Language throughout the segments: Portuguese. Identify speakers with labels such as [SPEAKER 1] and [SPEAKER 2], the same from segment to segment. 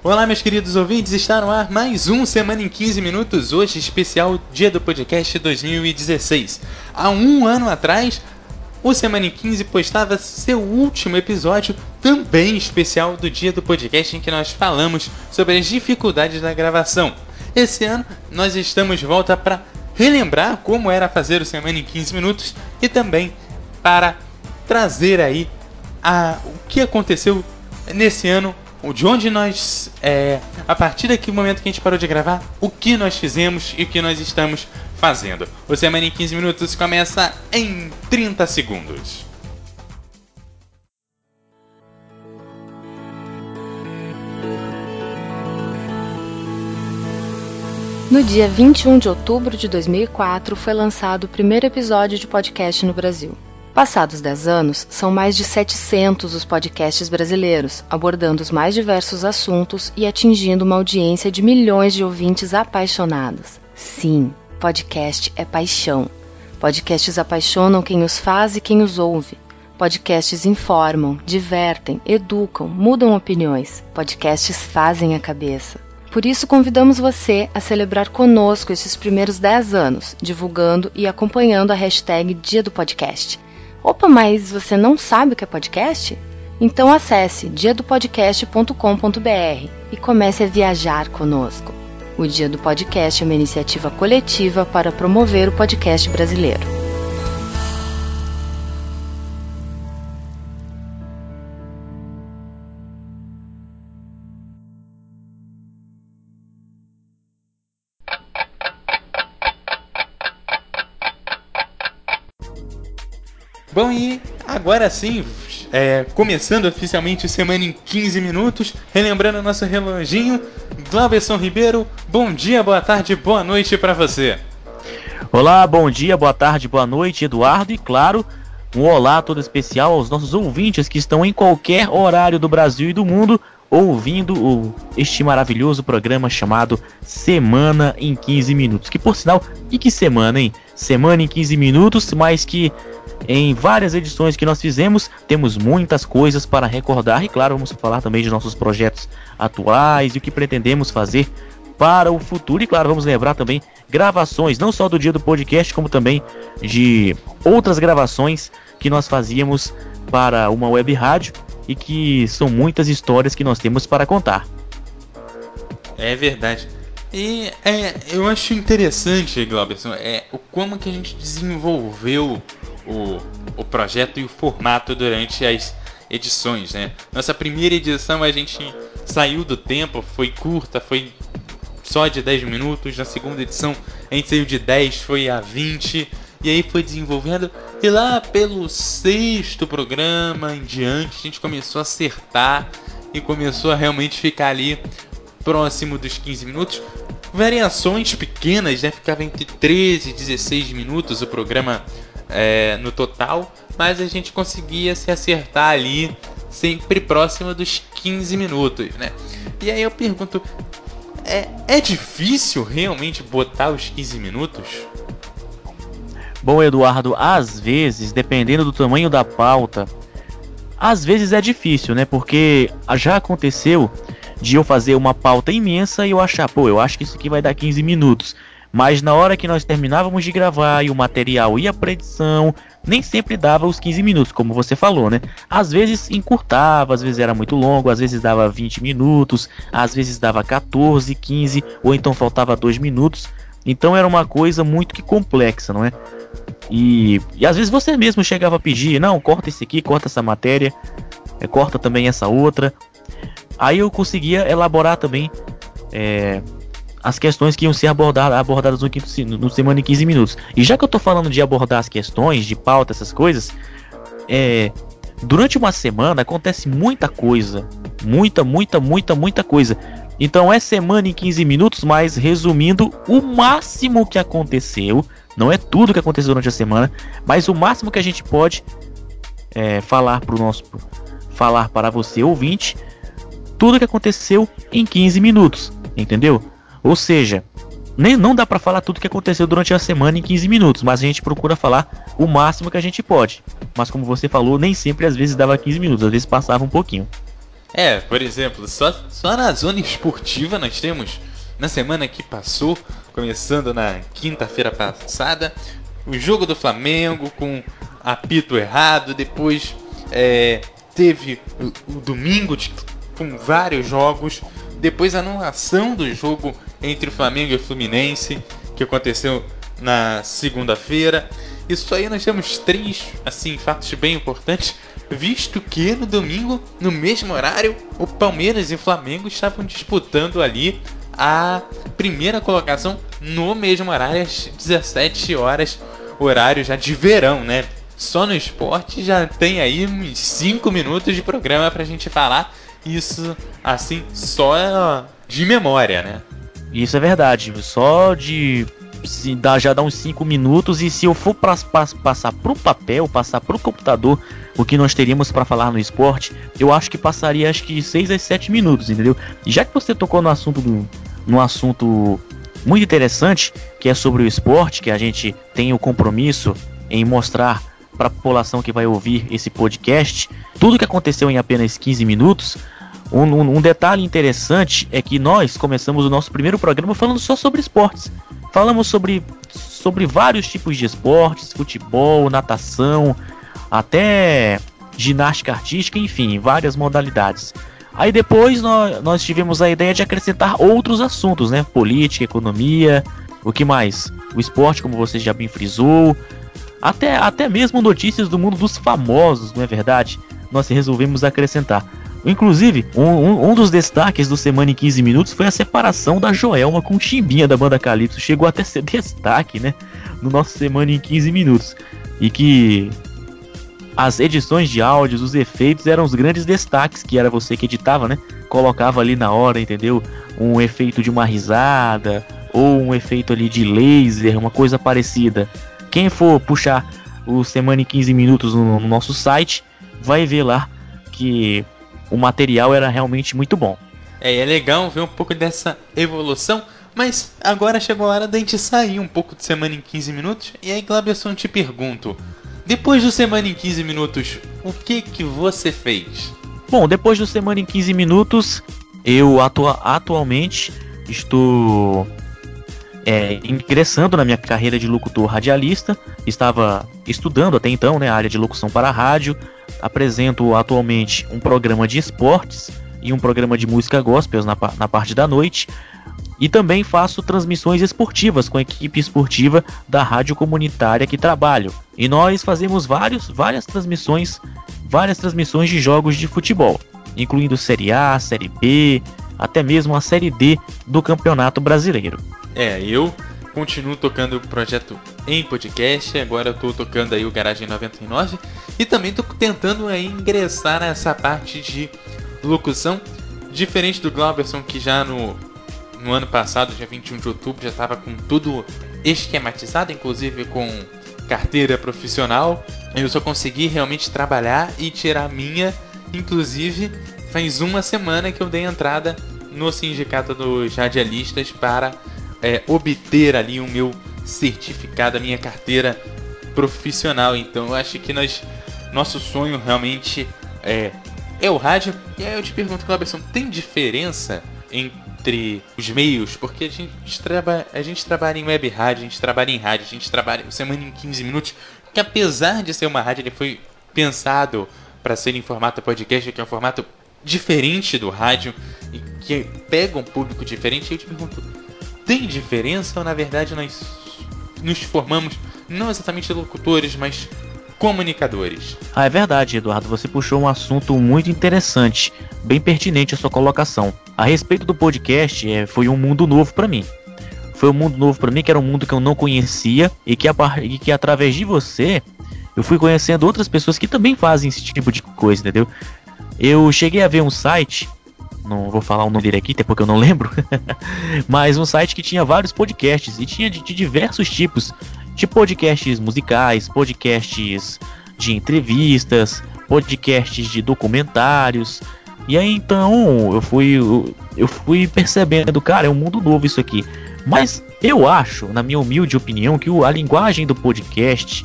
[SPEAKER 1] Olá, meus queridos ouvintes, está no ar mais um Semana em 15 Minutos, hoje especial Dia do Podcast 2016. Há um ano atrás, o Semana em 15 postava seu último episódio, também especial do Dia do Podcast, em que nós falamos sobre as dificuldades da gravação. Esse ano, nós estamos de volta para relembrar como era fazer o Semana em 15 Minutos e também para trazer aí a, o que aconteceu nesse ano de onde nós, é, a partir daquele momento que a gente parou de gravar, o que nós fizemos e o que nós estamos fazendo. O Semana em 15 Minutos começa em 30 segundos.
[SPEAKER 2] No dia 21 de outubro de 2004 foi lançado o primeiro episódio de podcast no Brasil. Passados 10 anos, são mais de 700 os podcasts brasileiros, abordando os mais diversos assuntos e atingindo uma audiência de milhões de ouvintes apaixonados. Sim, podcast é paixão. Podcasts apaixonam quem os faz e quem os ouve. Podcasts informam, divertem, educam, mudam opiniões. Podcasts fazem a cabeça. Por isso, convidamos você a celebrar conosco esses primeiros 10 anos, divulgando e acompanhando a hashtag Dia do Podcast. Opa, mas você não sabe o que é podcast? Então acesse diadopodcast.com.br e comece a viajar conosco. O Dia do Podcast é uma iniciativa coletiva para promover o podcast brasileiro.
[SPEAKER 1] Agora sim, é, começando oficialmente Semana em 15 Minutos, relembrando nosso reloginho, Glauberson Ribeiro, bom dia, boa tarde, boa noite para você.
[SPEAKER 3] Olá, bom dia, boa tarde, boa noite, Eduardo, e claro, um olá todo especial aos nossos ouvintes que estão em qualquer horário do Brasil e do mundo ouvindo o, este maravilhoso programa chamado Semana em 15 Minutos. Que por sinal, e que semana, hein? Semana em 15 Minutos, mas que em várias edições que nós fizemos, temos muitas coisas para recordar e, claro, vamos falar também de nossos projetos atuais e o que pretendemos fazer para o futuro. E, claro, vamos lembrar também gravações, não só do dia do podcast, como também de outras gravações que nós fazíamos para uma web rádio e que são muitas histórias que nós temos para contar.
[SPEAKER 1] É verdade. E é, eu acho interessante, Glauberson, é, o como que a gente desenvolveu o, o projeto e o formato durante as edições, né? Nossa primeira edição a gente saiu do tempo, foi curta, foi só de 10 minutos. Na segunda edição a gente saiu de 10, foi a 20. E aí foi desenvolvendo. E lá pelo sexto programa em diante a gente começou a acertar e começou a realmente ficar ali próximo dos 15 minutos. Variações pequenas, né? Ficava entre 13 e 16 minutos o programa é, no total, mas a gente conseguia se acertar ali sempre próximo dos 15 minutos, né? E aí eu pergunto, é, é difícil realmente botar os 15 minutos?
[SPEAKER 3] Bom, Eduardo, às vezes, dependendo do tamanho da pauta, às vezes é difícil, né? Porque já aconteceu de eu fazer uma pauta imensa e eu achar, pô, eu acho que isso aqui vai dar 15 minutos. Mas na hora que nós terminávamos de gravar e o material ia para edição, nem sempre dava os 15 minutos, como você falou, né? Às vezes encurtava, às vezes era muito longo, às vezes dava 20 minutos, às vezes dava 14, 15, ou então faltava 2 minutos. Então era uma coisa muito que complexa, não é? E, e às vezes você mesmo chegava a pedir, não, corta esse aqui, corta essa matéria, é, corta também essa outra. Aí eu conseguia elaborar também é, as questões que iam ser abordadas, abordadas no, no Semana em 15 Minutos. E já que eu tô falando de abordar as questões, de pauta, essas coisas, é, durante uma semana acontece muita coisa. Muita, muita, muita, muita coisa. Então é semana em 15 minutos, mas resumindo o máximo que aconteceu. Não é tudo que aconteceu durante a semana, mas o máximo que a gente pode é, falar para o nosso falar para você ouvinte tudo que aconteceu em 15 minutos, entendeu? Ou seja, nem não dá para falar tudo que aconteceu durante a semana em 15 minutos, mas a gente procura falar o máximo que a gente pode. Mas como você falou, nem sempre às vezes dava 15 minutos, às vezes passava um pouquinho.
[SPEAKER 1] É, por exemplo, só, só na zona esportiva nós temos, na semana que passou, começando na quinta-feira passada, o jogo do Flamengo com apito errado, depois é, teve o, o domingo de, com vários jogos, depois a anulação do jogo entre o Flamengo e o Fluminense, que aconteceu na segunda-feira. Isso aí nós temos três assim fatos bem importantes, visto que no domingo, no mesmo horário, o Palmeiras e o Flamengo estavam disputando ali a primeira colocação no mesmo horário, às 17 horas, horário já de verão, né? Só no esporte já tem aí uns 5 minutos de programa pra gente falar isso assim, só de memória, né?
[SPEAKER 3] Isso é verdade, só de se dá, já dá uns 5 minutos e se eu for pra, pra, passar pro papel, passar pro computador o que nós teríamos para falar no esporte, eu acho que passaria acho que 6 a 7 minutos, entendeu? E já que você tocou no assunto do no assunto muito interessante, que é sobre o esporte, que a gente tem o compromisso em mostrar para a população que vai ouvir esse podcast tudo que aconteceu em apenas 15 minutos. Um, um, um, detalhe interessante é que nós começamos o nosso primeiro programa falando só sobre esportes. Falamos sobre, sobre vários tipos de esportes, futebol, natação, até ginástica artística, enfim, várias modalidades. Aí depois nós, nós tivemos a ideia de acrescentar outros assuntos, né? Política, economia, o que mais? O esporte, como você já bem frisou, até, até mesmo notícias do mundo dos famosos, não é verdade? Nós resolvemos acrescentar. Inclusive, um, um, dos destaques do Semana em 15 Minutos foi a separação da Joelma com o Chimbinha da banda Calypso. Chegou até ser destaque, né? No nosso Semana em 15 Minutos. E que as edições de áudios, os efeitos eram os grandes destaques, que era você que editava, né? Colocava ali na hora, entendeu? Um efeito de uma risada, ou um efeito ali de laser, uma coisa parecida. Quem for puxar o Semana em 15 Minutos no, no nosso site, vai ver lá que o material era realmente muito bom.
[SPEAKER 1] É, é legal ver um pouco dessa evolução, mas agora chegou a hora da gente sair um pouco de Semana em 15 Minutos. E aí, Glabson, te pergunto, depois do Semana em 15 Minutos, o que que você fez?
[SPEAKER 3] Bom, depois do Semana em 15 Minutos, eu atua atualmente estou é, ingressando na minha carreira de locutor radialista, estava estudando até então né, a área de locução para rádio, apresento atualmente um programa de esportes e um programa de música gospel na, na parte da noite, e também faço transmissões esportivas com a equipe esportiva da rádio comunitária que trabalho. E nós fazemos vários, várias transmissões, várias transmissões de jogos de futebol, incluindo Série A, Série B, até mesmo a Série D do Campeonato Brasileiro.
[SPEAKER 1] É, eu continuo tocando o projeto em podcast, agora eu tô tocando aí o Garagem 99 e também tô tentando aí ingressar nessa parte de locução, diferente do Glauberson que já no, no ano passado, dia 21 de outubro, já estava com tudo esquematizado, inclusive com carteira profissional. Eu só consegui realmente trabalhar e tirar a minha, inclusive faz uma semana que eu dei entrada no sindicato dos radialistas para é, obter ali o meu certificado, a minha carteira profissional. Então eu acho que nós, nosso sonho realmente é, é o rádio. E aí eu te pergunto, Cláudio, tem diferença entre os meios? Porque a gente, traba, a gente trabalha em web rádio, a gente trabalha em rádio, a gente trabalha semana em 15 minutos. Que apesar de ser uma rádio, ele foi pensado para ser em formato podcast, que é um formato diferente do rádio e que pega um público diferente. Eu te pergunto, tem diferença ou na verdade nós nos formamos não exatamente locutores, mas comunicadores?
[SPEAKER 3] Ah, é verdade, Eduardo. Você puxou um assunto muito interessante, bem pertinente a sua colocação. A respeito do podcast, é, foi um mundo novo para mim. Foi um mundo novo para mim, que era um mundo que eu não conhecia e que, a, e que através de você eu fui conhecendo outras pessoas que também fazem esse tipo de coisa, entendeu? Eu cheguei a ver um site não vou falar o nome dele aqui, até porque eu não lembro, mas um site que tinha vários podcasts e tinha de, de diversos tipos, de podcasts musicais, podcasts de entrevistas, podcasts de documentários. E aí então eu fui eu, fui percebendo, cara, é um mundo novo isso aqui. Mas eu acho, na minha humilde opinião, que a linguagem do podcast,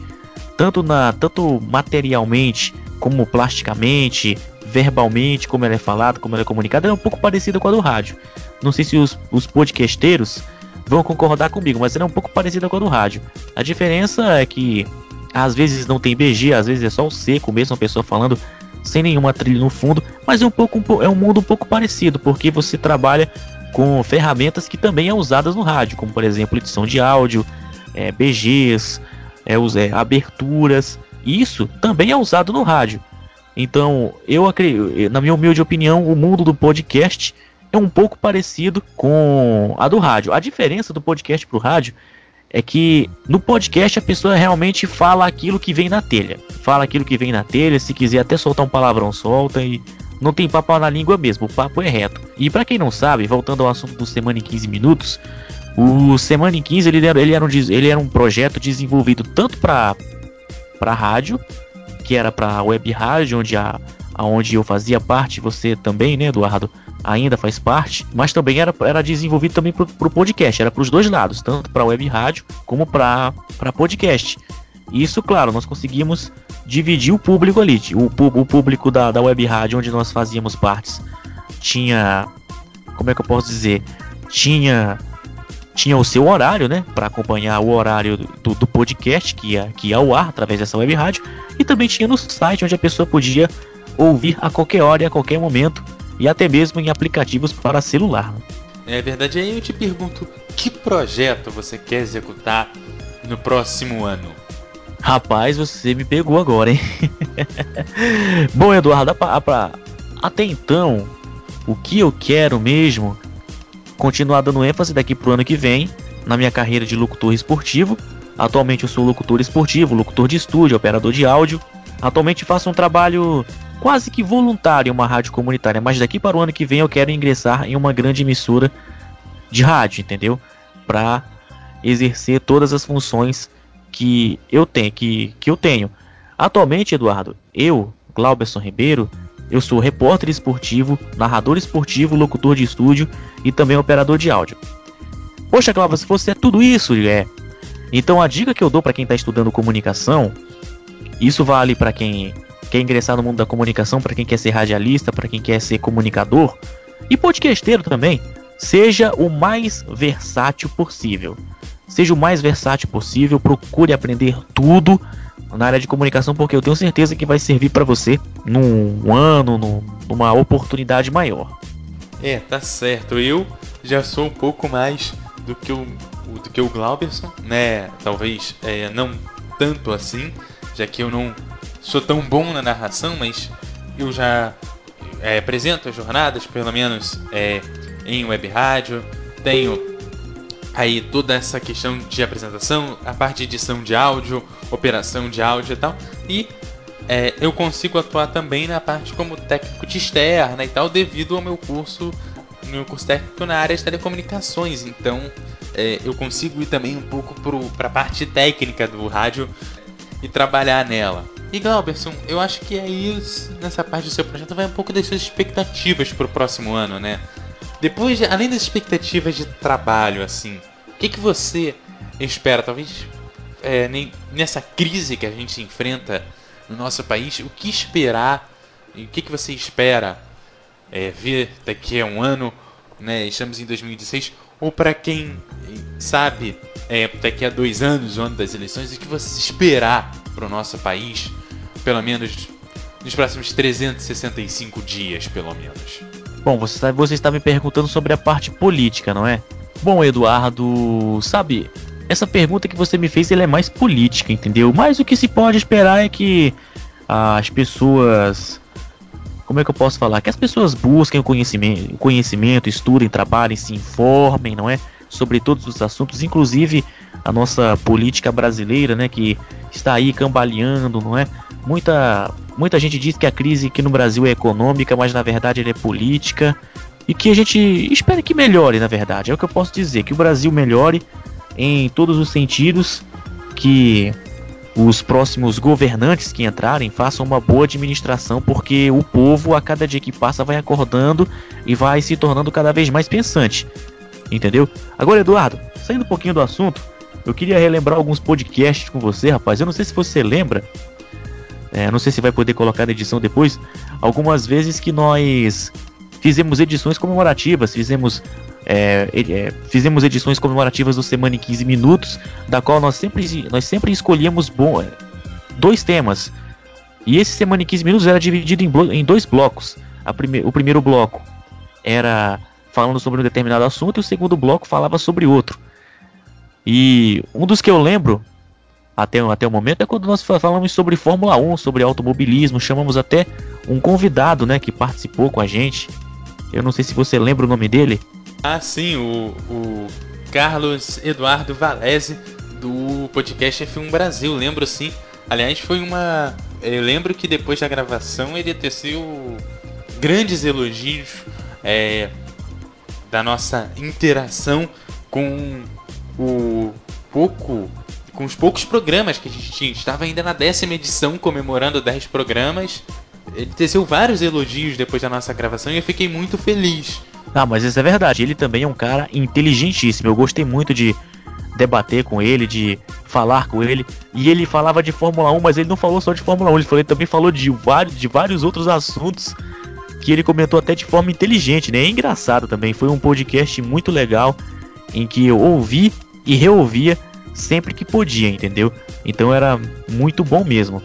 [SPEAKER 3] tanto na tanto materialmente como plasticamente, verbalmente, como ela é falada, como ela é comunicada, é um pouco parecida com a do rádio. Não sei se os, os podcasteiros vão concordar comigo, mas ela é um pouco parecida com a do rádio. A diferença é que às vezes não tem BG, às vezes é só o seco mesmo, a pessoa falando sem nenhuma trilha no fundo, mas é um pouco é um mundo um pouco parecido, porque você trabalha com ferramentas que também é usadas no rádio, como por exemplo edição de áudio, é, BGs, é, é, aberturas. Isso também é usado no rádio. Então, eu acredito, na minha humilde opinião, o mundo do podcast é um pouco parecido com a do rádio. A diferença do podcast para o rádio é que no podcast a pessoa realmente fala aquilo que vem na telha. Fala aquilo que vem na telha, se quiser até soltar um palavrão, solta e não tem papo na língua mesmo, o papo é reto. E para quem não sabe, voltando ao assunto do Semana em 15 Minutos, o Semana em 15 ele era, ele era, um, ele era um projeto desenvolvido tanto para para rádio, que era para web rádio, onde a aonde eu fazia parte, você também, né, Eduardo, ainda faz parte, mas também era, era desenvolvido também para o podcast, era para os dois lados, tanto para web rádio como para podcast. Isso, claro, nós conseguimos dividir o público ali, o, o público da, da web rádio onde nós fazíamos partes. Tinha, como é que eu posso dizer, tinha tinha o seu horário, né, para acompanhar o horário do, do podcast que ia, que ia ao ar através dessa web rádio, e também tinha no site onde a pessoa podia ouvir a qualquer hora e a qualquer momento, e até mesmo em aplicativos para celular.
[SPEAKER 1] É verdade, aí eu te pergunto, que projeto você quer executar no próximo ano?
[SPEAKER 3] Rapaz, você me pegou agora, hein? Bom, Eduardo, até então, o que eu quero mesmo continuar dando ênfase daqui pro ano que vem na minha carreira de locutor esportivo. Atualmente eu sou locutor esportivo, locutor de estúdio, operador de áudio. Atualmente faço um trabalho quase que voluntário em uma rádio comunitária, mas daqui para o ano que vem eu quero ingressar em uma grande emissora de rádio, entendeu? Para exercer todas as funções que eu tenho, que, que eu tenho. Atualmente, Eduardo, eu, Glauberson Ribeiro, eu sou repórter esportivo, narrador esportivo, locutor de estúdio e também operador de áudio. Poxa, Glauber, se você é tudo isso, é. Então a dica que eu dou para quem está estudando comunicação, isso vale para quem quer ingressar no mundo da comunicação, para quem quer ser radialista, para quem quer ser comunicador e podcasteiro também. Seja o mais versátil possível. Seja o mais versátil possível, procure aprender tudo na área de comunicação, porque eu tenho certeza que vai servir para você num ano, num, numa oportunidade maior.
[SPEAKER 1] É, tá certo. Eu já sou um pouco mais do que o, do que o Glauberson, né? Talvez é, não tanto assim, já que eu não sou tão bom na narração, mas eu já é, apresento as jornadas, pelo menos é, em web rádio, tenho aí toda essa questão de apresentação, a parte de edição de áudio, operação de áudio e tal, e é, eu consigo atuar também na parte como técnico de externa e tal, devido ao meu curso, meu curso técnico na área de telecomunicações. Então, é, eu consigo ir também um pouco para a parte técnica do rádio e trabalhar nela. E Glauberson, eu acho que aí nessa parte do seu projeto vai um pouco das suas expectativas para o próximo ano, né? Depois, de, além das expectativas de trabalho, assim, o que, que você espera? Talvez é, nem, nessa crise que a gente enfrenta no nosso país, o que esperar? E o que, que você espera é, ver daqui a um ano? Né? Estamos em 2016. Ou para quem sabe, é, daqui a dois anos, o ano das eleições, o que você esperar para o nosso país? pelo menos nos próximos 365 dias, pelo menos.
[SPEAKER 3] Bom, você está, você está me perguntando sobre a parte política, não é? Bom, Eduardo, sabe, essa pergunta que você me fez ela é mais política, entendeu? Mas o que se pode esperar é que as pessoas. Como é que eu posso falar? Que as pessoas busquem o conhecimento, conhecimento estudem, trabalhem, se informem, não é? Sobre todos os assuntos, inclusive a nossa política brasileira, né? Que está aí cambaleando, não é? Muita, muita gente diz que a crise aqui no Brasil é econômica, mas na verdade ela é política. E que a gente espera que melhore, na verdade. É o que eu posso dizer, que o Brasil melhore em todos os sentidos, que os próximos governantes que entrarem façam uma boa administração, porque o povo, a cada dia que passa, vai acordando e vai se tornando cada vez mais pensante. Entendeu? Agora, Eduardo, saindo um pouquinho do assunto, eu queria relembrar alguns podcasts com você, rapaz. Eu não sei se você lembra é, não sei se vai poder colocar na edição depois, algumas vezes que nós fizemos edições comemorativas, fizemos é, é, fizemos edições comemorativas do Semana em 15 Minutos, da qual nós sempre, nós sempre escolhíamos bom, é, dois temas. E esse Semana em 15 Minutos era dividido em, em dois blocos. Prime o primeiro bloco era falando sobre um determinado assunto e o segundo bloco falava sobre outro. E um dos que eu lembro até, até o momento é quando nós falamos sobre Fórmula 1, sobre automobilismo, chamamos até um convidado, né, que participou com a gente. Eu não sei se você lembra o nome dele.
[SPEAKER 1] Ah, sim, o, o Carlos Eduardo Valese do podcast F1 Brasil, lembro sim. Aliás, foi uma. Eu lembro que depois da gravação ele teceu grandes elogios é, da nossa interação com o pouco. Com os poucos programas que a gente tinha. Estava ainda na décima edição comemorando 10 programas. Ele teceu vários elogios depois da nossa gravação e eu fiquei muito feliz.
[SPEAKER 3] Ah, mas isso é verdade. Ele também é um cara inteligentíssimo. Eu gostei muito de debater com ele, de falar com ele. E ele falava de Fórmula 1, mas ele não falou só de Fórmula 1, ele, falou, ele também falou de vários, de vários outros assuntos que ele comentou até de forma inteligente, né? É engraçado também. Foi um podcast muito legal em que eu ouvi e reouvia sempre que podia, entendeu? Então era muito bom mesmo.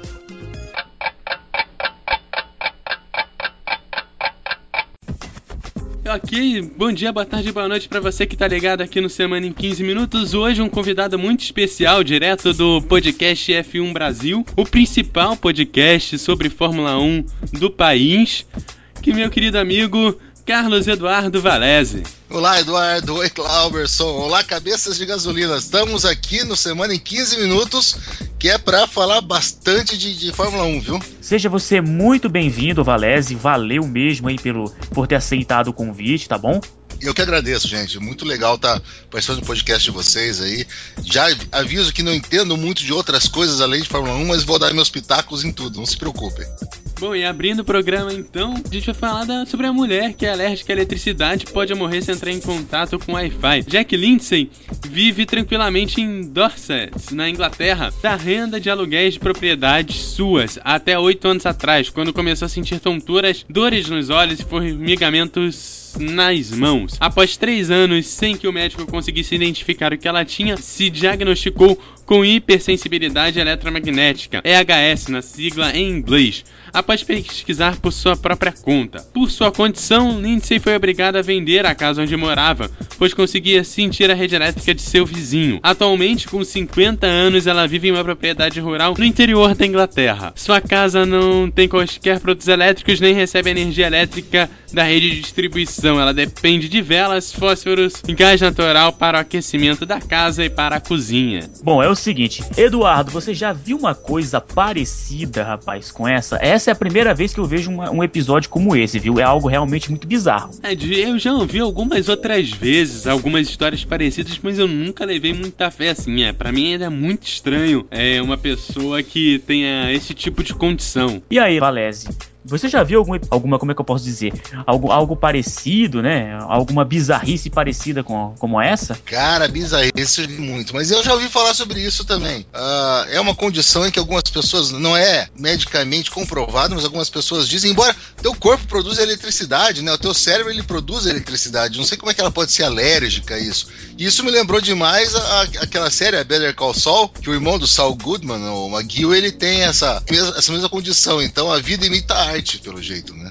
[SPEAKER 4] Ok, bom dia, boa tarde, boa noite para você que tá ligado aqui no Semana em 15 Minutos. Hoje um convidado muito especial, direto do podcast F1 Brasil, o principal podcast sobre Fórmula 1 do país, que meu querido amigo Carlos Eduardo Valese.
[SPEAKER 5] Olá, Eduardo. Oi, Clauberson. Olá, cabeças de gasolina. Estamos aqui no Semana em 15 Minutos, que é para falar bastante de, de, Fórmula 1, viu?
[SPEAKER 3] Seja você muito bem-vindo, Valese. Valeu mesmo aí pelo, por ter aceitado o convite, tá bom?
[SPEAKER 5] Eu que agradeço, gente. Muito legal estar tá participando do podcast de vocês aí. Já aviso que não entendo muito de outras coisas além de Fórmula 1, mas vou dar meus pitacos em tudo, não se preocupem.
[SPEAKER 4] Bom, e abrindo o programa então, a gente vai falar da, sobre a mulher que é alérgica à eletricidade pode morrer se entrar em contato com Wi-Fi. Jack Lindsay vive tranquilamente em Dorset, na Inglaterra, da renda de aluguéis de propriedades suas até oito anos atrás, quando começou a sentir tonturas, dores nos olhos e formigamentos nas mãos. Após três anos sem que o médico conseguisse identificar o que ela tinha, se diagnosticou com hipersensibilidade eletromagnética, EHS na sigla em inglês, após pesquisar por sua própria conta. Por sua condição, Lindsay foi obrigada a vender a casa onde morava, pois conseguia sentir a rede elétrica de seu vizinho. Atualmente, com 50 anos, ela vive em uma propriedade rural no interior da Inglaterra. Sua casa não tem quaisquer produtos elétricos nem recebe energia elétrica da rede de distribuição. Ela depende de velas, fósforos e gás natural para o aquecimento da casa e para a cozinha.
[SPEAKER 3] Bom, é o seguinte, Eduardo, você já viu uma coisa parecida, rapaz, com essa? Essa é a primeira vez que eu vejo uma, um episódio como esse, viu? É algo realmente muito bizarro.
[SPEAKER 4] É, eu já ouvi algumas outras vezes, algumas histórias parecidas, mas eu nunca levei muita fé assim. É, para mim ainda é muito estranho é uma pessoa que tenha esse tipo de condição.
[SPEAKER 3] E aí, Valese? Você já viu algum, alguma, como é que eu posso dizer? Algo, algo parecido, né? Alguma bizarrice parecida com como essa?
[SPEAKER 5] Cara, bizarrice muito. Mas eu já ouvi falar sobre isso também. Uh, é uma condição em que algumas pessoas, não é medicamente comprovado, mas algumas pessoas dizem, embora teu corpo produz eletricidade, né? O teu cérebro ele produz eletricidade. Não sei como é que ela pode ser alérgica a isso. E isso me lembrou demais a, a, aquela série, a Better Call Saul, que o irmão do Saul Goodman, o McGill, ele tem essa, essa mesma condição. Então a vida imita a arte arte, pelo jeito, né?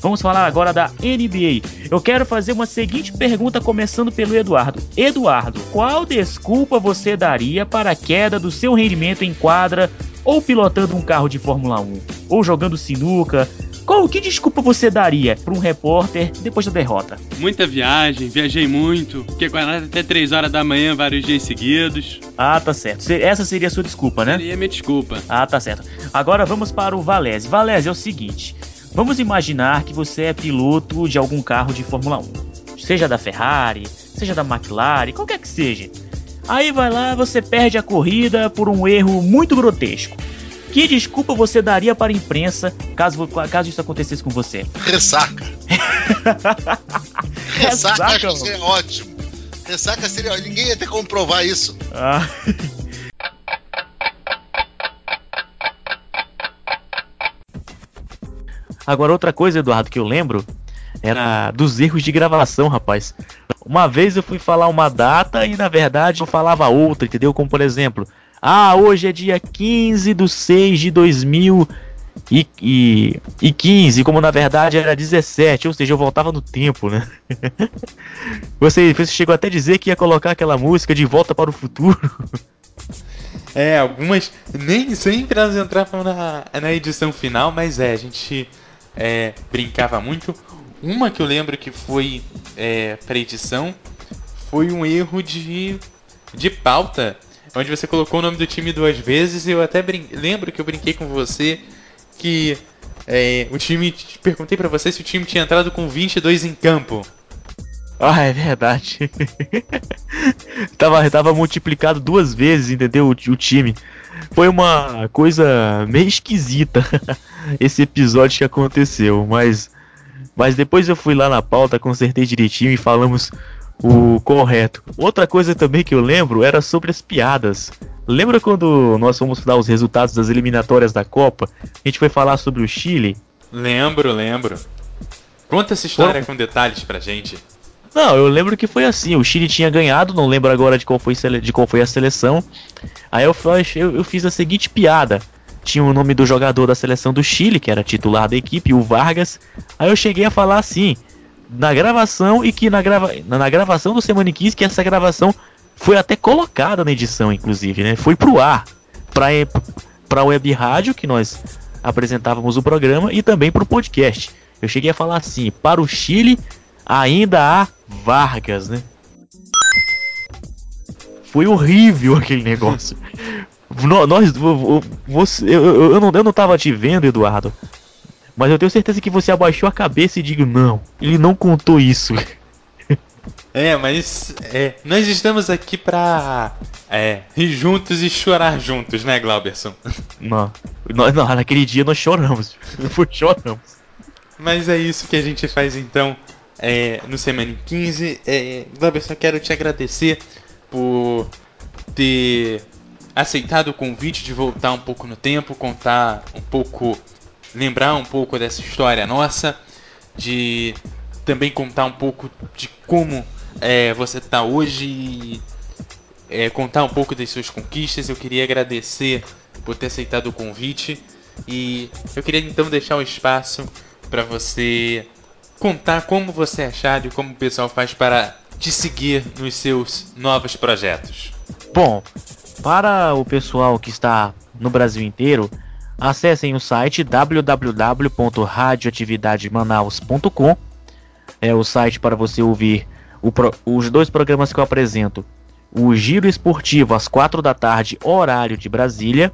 [SPEAKER 3] Vamos falar agora da NBA. Eu quero fazer uma seguinte pergunta, começando pelo Eduardo. Eduardo, qual desculpa você daria para a queda do seu rendimento em quadra, ou pilotando um carro de Fórmula 1, ou jogando sinuca? Qual que desculpa você daria para um repórter depois da derrota?
[SPEAKER 4] Muita viagem, viajei muito, fiquei com ela até 3 horas da manhã vários dias seguidos.
[SPEAKER 3] Ah, tá certo. Essa seria a sua desculpa, né?
[SPEAKER 4] Seria minha desculpa.
[SPEAKER 3] Ah, tá certo. Agora vamos para o Valese. Valese é o seguinte: vamos imaginar que você é piloto de algum carro de Fórmula 1, seja da Ferrari, seja da McLaren, qualquer que seja. Aí vai lá, você perde a corrida por um erro muito grotesco. Que desculpa você daria para a imprensa caso, caso isso acontecesse com você?
[SPEAKER 5] Ressaca. Ressaca, Ressaca seria ótimo. Ressaca seria. Ninguém ia ter como provar isso. Ah.
[SPEAKER 3] Agora, outra coisa, Eduardo, que eu lembro era dos erros de gravação, rapaz. Uma vez eu fui falar uma data e na verdade eu falava outra, entendeu? Como por exemplo, ah, hoje é dia 15 de 6 de 2015, como na verdade era 17, ou seja, eu voltava no tempo, né? você, você chegou até a dizer que ia colocar aquela música de Volta para o Futuro.
[SPEAKER 1] É, algumas nem sempre elas entravam na, na edição final, mas é, a gente é, brincava muito. Uma que eu lembro que foi é, para edição foi um erro de, de pauta, onde você colocou o nome do time duas vezes. E eu até lembro que eu brinquei com você que é, o time. Perguntei para você se o time tinha entrado com 22 em campo.
[SPEAKER 3] Ah, é verdade. tava, tava multiplicado duas vezes, entendeu? O, o time. Foi uma coisa meio esquisita esse episódio que aconteceu, mas mas depois eu fui lá na pauta, consertei direitinho e falamos o correto. Outra coisa também que eu lembro era sobre as piadas. Lembra quando nós fomos dar os resultados das eliminatórias da Copa? A gente foi falar sobre o Chile?
[SPEAKER 1] Lembro, lembro. Conta essa história com detalhes pra gente.
[SPEAKER 3] Não, eu lembro que foi assim. O Chile tinha ganhado, não lembro agora de qual foi, de qual foi a seleção. Aí eu, eu, eu fiz a seguinte piada tinha o nome do jogador da seleção do Chile, que era titular da equipe, o Vargas. Aí eu cheguei a falar assim, na gravação, e que na, grava na gravação do Semana 15, que essa gravação foi até colocada na edição, inclusive, né? Foi pro ar, pra, pra web rádio, que nós apresentávamos o programa, e também pro podcast. Eu cheguei a falar assim, para o Chile ainda há Vargas, né? Foi horrível aquele negócio. Nós, você, eu, eu, eu, não, eu não tava te vendo, Eduardo. Mas eu tenho certeza que você abaixou a cabeça e digo, não, ele não contou isso.
[SPEAKER 1] É, mas é, nós estamos aqui pra é, rir juntos e chorar juntos, né, Glauberson?
[SPEAKER 3] Não, não naquele dia nós choramos. choramos.
[SPEAKER 1] Mas é isso que a gente faz então é, no Semana 15. É, Glauberson, quero te agradecer por ter aceitado o convite de voltar um pouco no tempo, contar um pouco, lembrar um pouco dessa história nossa, de também contar um pouco de como é, você está hoje e é, contar um pouco das suas conquistas. Eu queria agradecer por ter aceitado o convite e eu queria então deixar o espaço para você contar como você é achado e como o pessoal faz para te seguir nos seus novos projetos.
[SPEAKER 3] Bom, para o pessoal que está no Brasil inteiro, acessem o site www.radioatividademanaus.com. É o site para você ouvir pro, os dois programas que eu apresento. O Giro Esportivo às 4 da tarde, horário de Brasília,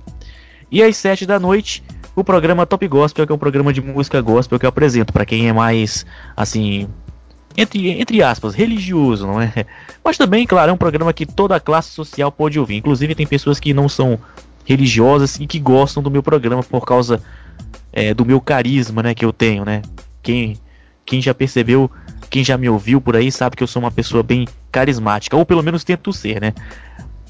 [SPEAKER 3] e às 7 da noite, o programa Top Gospel, que é um programa de música gospel que eu apresento para quem é mais assim, entre, entre aspas, religioso, não é? Mas também, claro, é um programa que toda a classe social pode ouvir. Inclusive tem pessoas que não são religiosas e que gostam do meu programa por causa é, do meu carisma, né, que eu tenho, né? Quem, quem já percebeu, quem já me ouviu por aí sabe que eu sou uma pessoa bem carismática, ou pelo menos tento ser, né?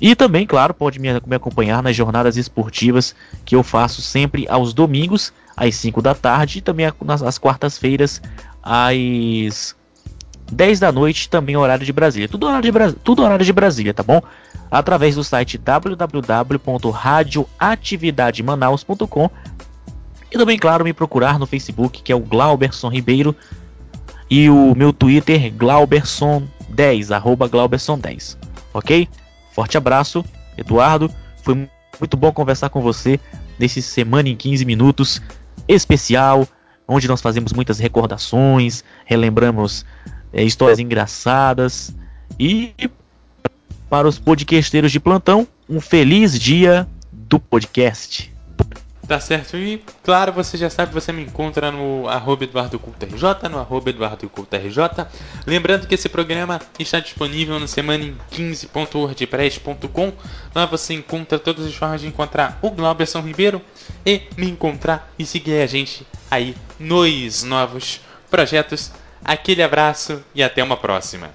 [SPEAKER 3] E também, claro, pode me, me acompanhar nas jornadas esportivas que eu faço sempre aos domingos, às 5 da tarde, e também nas, às quartas-feiras, às 10 da noite, também horário de Brasília. Tudo horário de, Bra... Tudo horário de Brasília, tá bom? Através do site www.radioatividademanaus.com e também, claro, me procurar no Facebook, que é o Glauberson Ribeiro, e o meu Twitter, Glauberson10, arroba Glauberson10. Ok? Forte abraço, Eduardo. Foi muito bom conversar com você nesse Semana em 15 Minutos especial, onde nós fazemos muitas recordações, relembramos é, histórias engraçadas. E para os podcasteiros de plantão, um feliz dia do podcast.
[SPEAKER 1] Tá certo. E claro, você já sabe, você me encontra no arroba EduardoCultoRJ, no arroba EduardoCultoRJ. Lembrando que esse programa está disponível no semana em 15.wordpress.com. Lá você encontra todas as formas de encontrar o Glauberson Ribeiro e me encontrar e seguir a gente aí nos novos projetos Aquele abraço e até uma próxima.